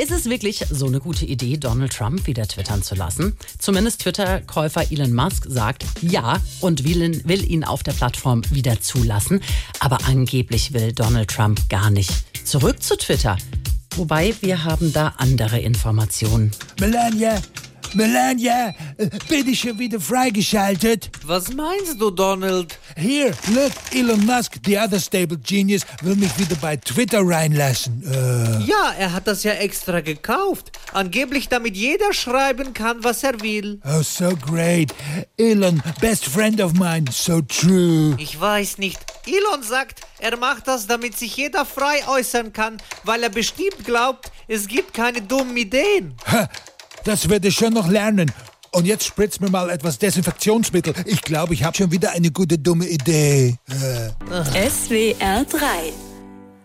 Ist es wirklich so eine gute Idee, Donald Trump wieder twittern zu lassen? Zumindest Twitter-Käufer Elon Musk sagt ja und will ihn, will ihn auf der Plattform wieder zulassen. Aber angeblich will Donald Trump gar nicht zurück zu Twitter. Wobei wir haben da andere Informationen. Melania, Melania, bin ich schon wieder freigeschaltet? Was meinst du, Donald? Here, look, Elon Musk, the other stable genius, will mich wieder bei Twitter reinlassen. Äh, Ja, er hat das ja extra gekauft. Angeblich, damit jeder schreiben kann, was er will. oh, so great. Elon, best friend of mine, so true. Ich weiß nicht. Elon sagt, er macht das, damit sich jeder frei äußern kann, weil er bestimmt glaubt, es gibt keine dummen Ideen. Ha, das werde ich schon noch lernen. Und jetzt spritzt mir mal etwas Desinfektionsmittel. Ich glaube, ich habe schon wieder eine gute dumme Idee. Äh. SWR 3